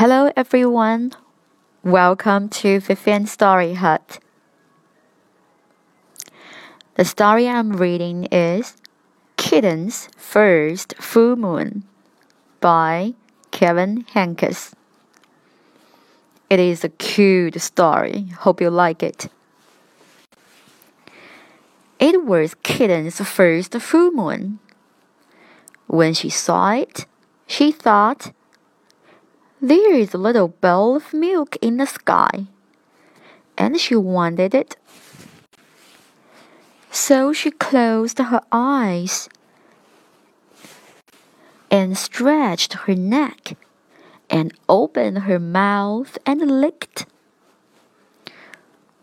Hello everyone. Welcome to Vivian Story Hut. The story I'm reading is Kitten's First Full Moon by Kevin Henkes. It is a cute story. Hope you like it. It was Kitten's first full moon. When she saw it, she thought, There is a little bowl of milk in the sky. And she wanted it. So she closed her eyes and stretched her neck and opened her mouth and licked.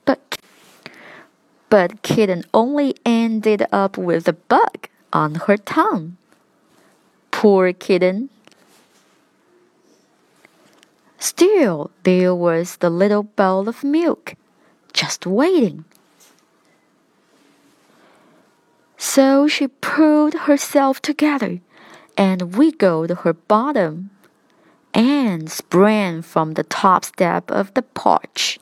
But, but Kitten only ended up with a bug on her tongue. Poor Kitten. Still, there was the little bowl of milk, just waiting. So she pulled herself together and wiggled her bottom and sprang from the top step of the porch.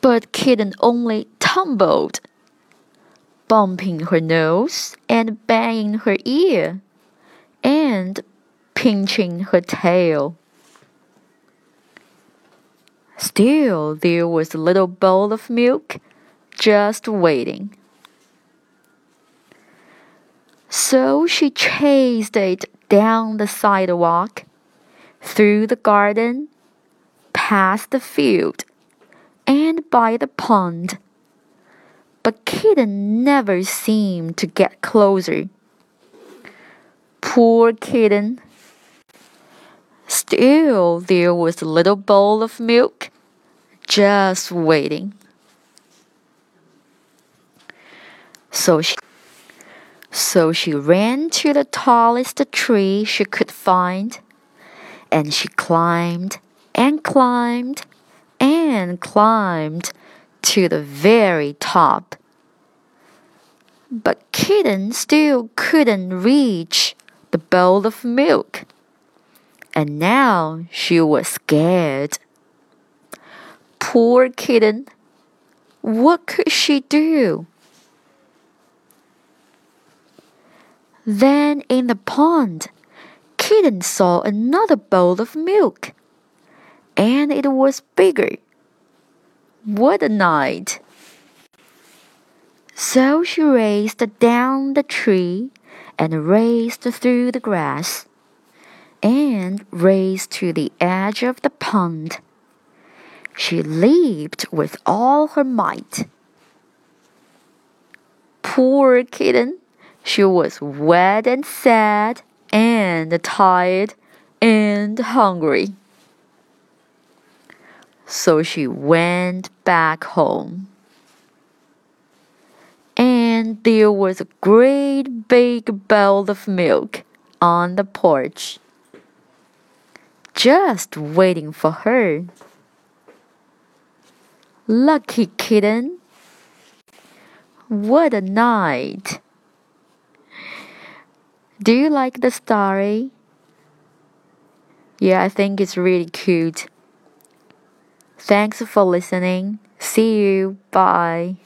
But Kitten only tumbled, bumping her nose and banging her ear and pinching her tail. Still, there was a little bowl of milk just waiting. So she chased it down the sidewalk, through the garden, past the field, and by the pond. But Kitten never seemed to get closer. Poor Kitten. Still, there was a little bowl of milk just waiting. So she so she ran to the tallest tree she could find, and she climbed and climbed and climbed to the very top. But Kitten still couldn't reach the bowl of milk, and now she was scared. Poor Kitten! What could she do? Then in the pond, Kitten saw another bowl of milk, and it was bigger. What a night! So she raced down the tree and raced through the grass and raced to the edge of the pond. She leaped with all her might. Poor kitten! She was wet and sad and tired and hungry. So she went back home. And there was a great big bowl of milk on the porch, just waiting for her. Lucky kitten! What a night! Do you like the story? Yeah, I think it's really cute. Thanks for listening. See you. Bye.